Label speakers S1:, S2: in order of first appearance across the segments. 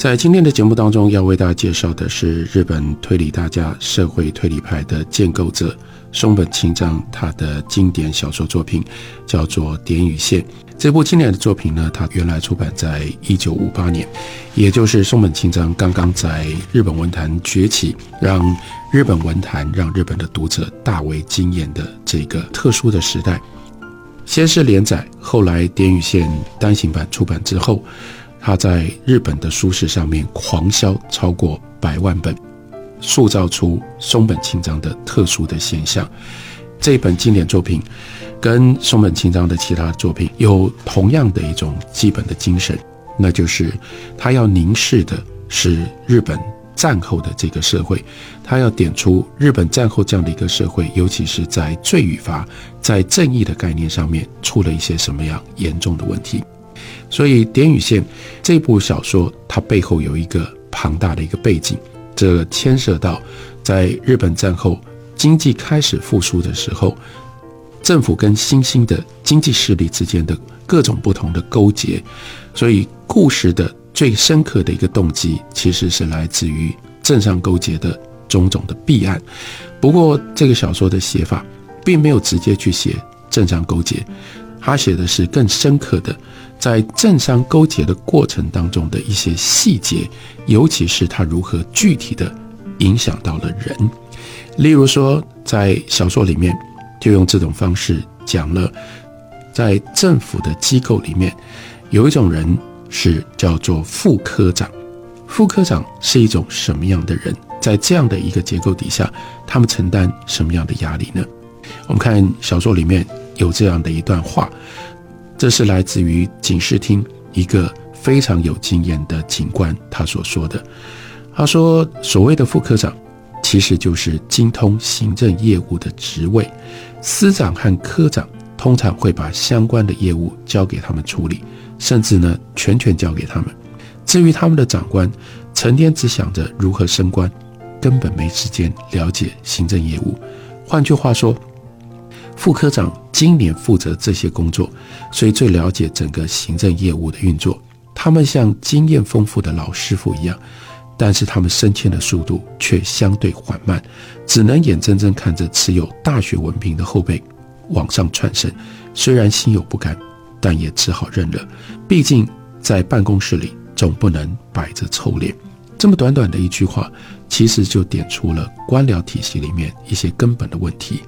S1: 在今天的节目当中，要为大家介绍的是日本推理大家、社会推理派的建构者松本清张，他的经典小说作品叫做《点与线》。这部经典的作品呢，它原来出版在一九五八年，也就是松本清张刚刚在日本文坛崛起，让日本文坛、让日本的读者大为惊艳的这个特殊的时代。先是连载，后来《点与线》单行版出版之后。他在日本的书市上面狂销超过百万本，塑造出松本清张的特殊的现象。这本经典作品跟松本清张的其他作品有同样的一种基本的精神，那就是他要凝视的是日本战后的这个社会，他要点出日本战后这样的一个社会，尤其是在罪与罚、在正义的概念上面出了一些什么样严重的问题。所以，《点与线》这部小说，它背后有一个庞大的一个背景，这牵涉到在日本战后经济开始复苏的时候，政府跟新兴的经济势力之间的各种不同的勾结。所以，故事的最深刻的一个动机，其实是来自于政商勾结的种种的弊案。不过，这个小说的写法并没有直接去写政商勾结，他写的是更深刻的。在政商勾结的过程当中的一些细节，尤其是他如何具体的影响到了人。例如说，在小说里面就用这种方式讲了，在政府的机构里面，有一种人是叫做副科长。副科长是一种什么样的人？在这样的一个结构底下，他们承担什么样的压力呢？我们看小说里面有这样的一段话。这是来自于警视厅一个非常有经验的警官他所说的。他说：“所谓的副科长，其实就是精通行政业务的职位。司长和科长通常会把相关的业务交给他们处理，甚至呢全权交给他们。至于他们的长官，成天只想着如何升官，根本没时间了解行政业务。换句话说。”副科长今年负责这些工作，所以最了解整个行政业务的运作。他们像经验丰富的老师傅一样，但是他们升迁的速度却相对缓慢，只能眼睁睁看着持有大学文凭的后辈往上窜升。虽然心有不甘，但也只好认了。毕竟在办公室里总不能摆着臭脸。这么短短的一句话，其实就点出了官僚体系里面一些根本的问题。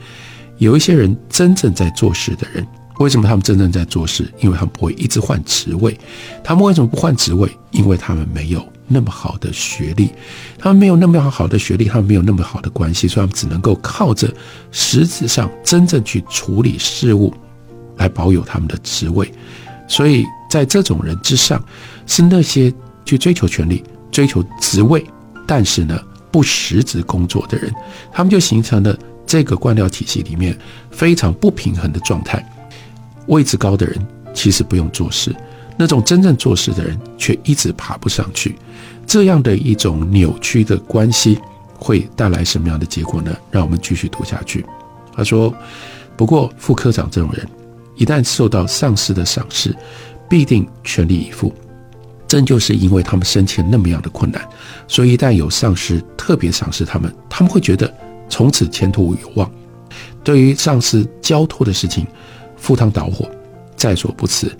S1: 有一些人真正在做事的人，为什么他们真正在做事？因为他们不会一直换职位。他们为什么不换职位？因为他们没有那么好的学历，他们没有那么好的学历，他们没有那么好的关系，所以他们只能够靠着实质上真正去处理事务来保有他们的职位。所以在这种人之上，是那些去追求权力、追求职位，但是呢不实质工作的人，他们就形成了。这个官僚体系里面非常不平衡的状态，位置高的人其实不用做事，那种真正做事的人却一直爬不上去，这样的一种扭曲的关系会带来什么样的结果呢？让我们继续读下去。他说：“不过副科长这种人，一旦受到上司的赏识，必定全力以赴。正就是因为他们生前那么样的困难，所以一旦有上司特别赏识他们，他们会觉得。”从此前途有望。对于上司交托的事情，赴汤蹈火，在所不辞。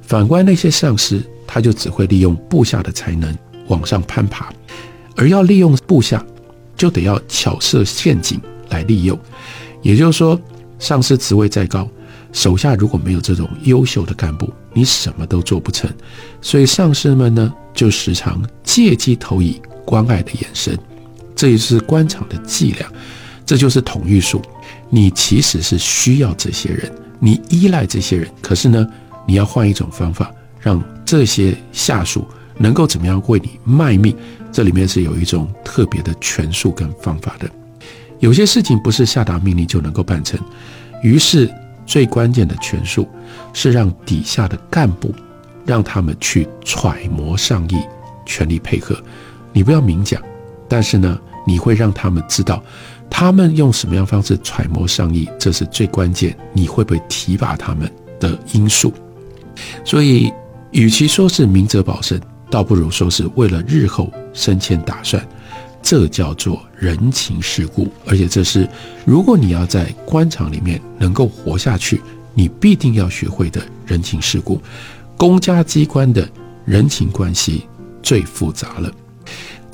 S1: 反观那些上司，他就只会利用部下的才能往上攀爬，而要利用部下，就得要巧设陷阱来利用。也就是说，上司职位再高，手下如果没有这种优秀的干部，你什么都做不成。所以上司们呢，就时常借机投以关爱的眼神，这也是官场的伎俩。这就是统御术，你其实是需要这些人，你依赖这些人，可是呢，你要换一种方法，让这些下属能够怎么样为你卖命？这里面是有一种特别的权术跟方法的。有些事情不是下达命令就能够办成，于是最关键的权术是让底下的干部，让他们去揣摩上意，全力配合。你不要明讲，但是呢，你会让他们知道，他们用什么样方式揣摩上意，这是最关键。你会不会提拔他们的因素？所以，与其说是明哲保身，倒不如说是为了日后升迁打算。这叫做人情世故，而且这是如果你要在官场里面能够活下去，你必定要学会的人情世故。公家机关的人情关系最复杂了。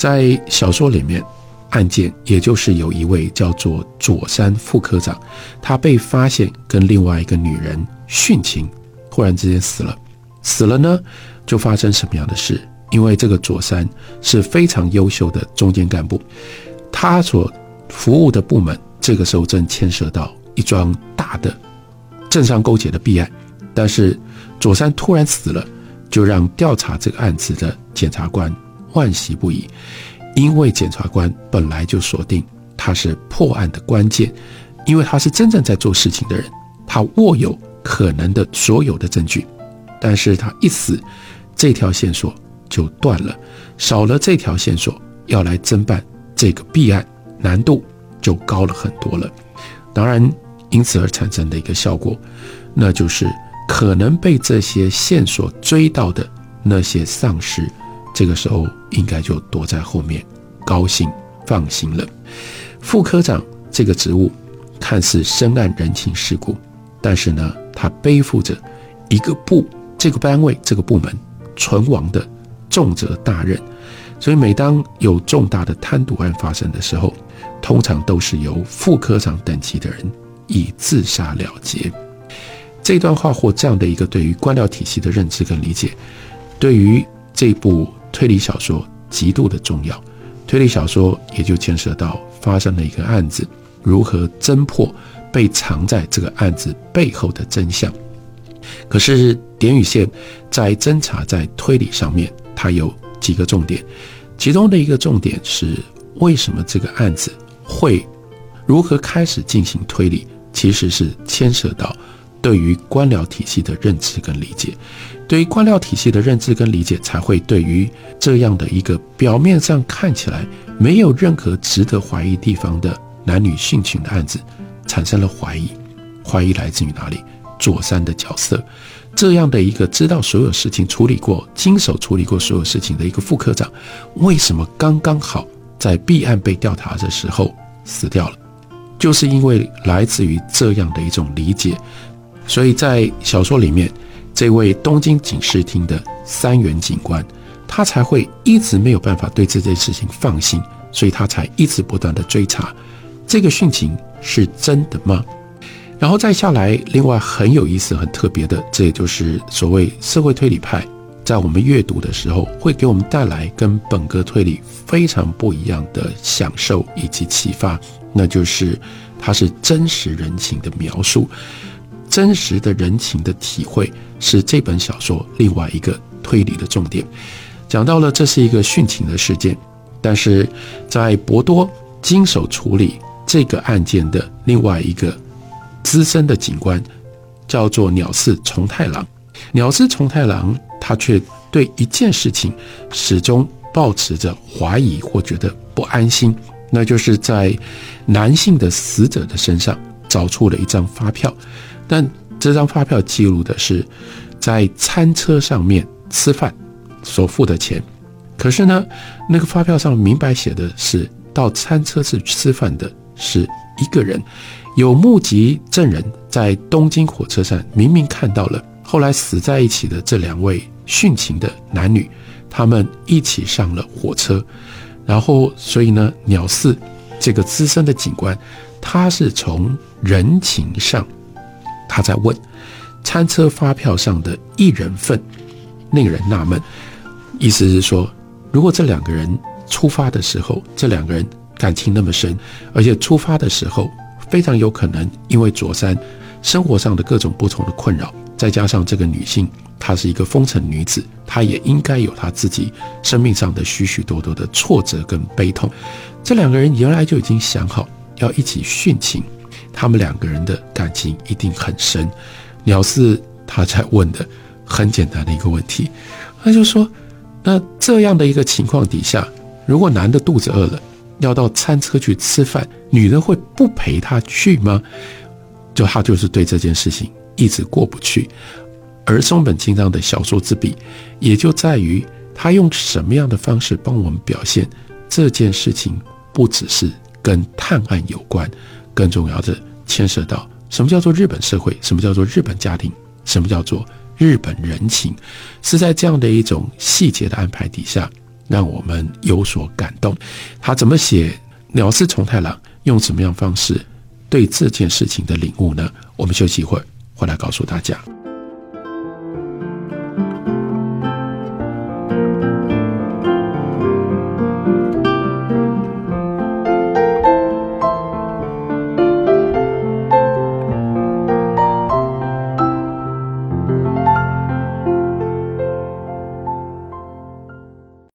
S1: 在小说里面，案件也就是有一位叫做左山副科长，他被发现跟另外一个女人殉情，忽然之间死了。死了呢，就发生什么样的事？因为这个左山是非常优秀的中间干部，他所服务的部门这个时候正牵涉到一桩大的政商勾结的弊案，但是左山突然死了，就让调查这个案子的检察官惋惜不已，因为检察官本来就锁定他是破案的关键，因为他是真正在做事情的人，他握有可能的所有的证据，但是他一死，这条线索。就断了，少了这条线索，要来侦办这个弊案，难度就高了很多了。当然，因此而产生的一个效果，那就是可能被这些线索追到的那些丧尸，这个时候应该就躲在后面，高兴放心了。副科长这个职务看似深谙人情世故，但是呢，他背负着一个部这个单位这个部门存亡的。重责大任，所以每当有重大的贪渎案发生的时候，通常都是由副科长等级的人以自杀了结。这段话或这样的一个对于官僚体系的认知跟理解，对于这部推理小说极度的重要。推理小说也就牵涉到发生了一个案子，如何侦破被藏在这个案子背后的真相。可是点与线在侦查在推理上面。它有几个重点，其中的一个重点是为什么这个案子会如何开始进行推理，其实是牵涉到对于官僚体系的认知跟理解。对于官僚体系的认知跟理解，才会对于这样的一个表面上看起来没有任何值得怀疑地方的男女性情的案子产生了怀疑。怀疑来自于哪里？左山的角色。这样的一个知道所有事情、处理过、经手处理过所有事情的一个副科长，为什么刚刚好在弊案被调查的时候死掉了？就是因为来自于这样的一种理解，所以在小说里面，这位东京警视厅的三元警官，他才会一直没有办法对这件事情放心，所以他才一直不断的追查，这个殉情是真的吗？然后再下来，另外很有意思、很特别的，这也就是所谓社会推理派，在我们阅读的时候，会给我们带来跟本格推理非常不一样的享受以及启发。那就是它是真实人情的描述，真实的人情的体会，是这本小说另外一个推理的重点。讲到了这是一个殉情的事件，但是在博多经手处理这个案件的另外一个。资深的警官叫做鸟寺重太郎，鸟寺重太郎他却对一件事情始终保持着怀疑或觉得不安心，那就是在男性的死者的身上找出了一张发票，但这张发票记录的是在餐车上面吃饭所付的钱，可是呢，那个发票上明白写的是到餐车去吃饭的是一个人。有目击证人在东京火车站明明看到了后来死在一起的这两位殉情的男女，他们一起上了火车，然后所以呢，鸟四这个资深的警官，他是从人情上，他在问餐车发票上的一人份，令人纳闷，意思是说，如果这两个人出发的时候，这两个人感情那么深，而且出发的时候。非常有可能，因为左山生活上的各种不同的困扰，再加上这个女性她是一个风尘女子，她也应该有她自己生命上的许许多多的挫折跟悲痛。这两个人原来就已经想好要一起殉情，他们两个人的感情一定很深。鸟四他在问的很简单的一个问题，他就说：那这样的一个情况底下，如果男的肚子饿了，要到餐车去吃饭，女人会不陪他去吗？就他就是对这件事情一直过不去。而松本清张的小说之笔，也就在于他用什么样的方式帮我们表现这件事情，不只是跟探案有关，更重要的牵涉到什么叫做日本社会，什么叫做日本家庭，什么叫做日本人情，是在这样的一种细节的安排底下，让我们有所感动。他怎么写鸟寺重太郎，用什么样方式对这件事情的领悟呢？我们休息一会儿，回来告诉大家。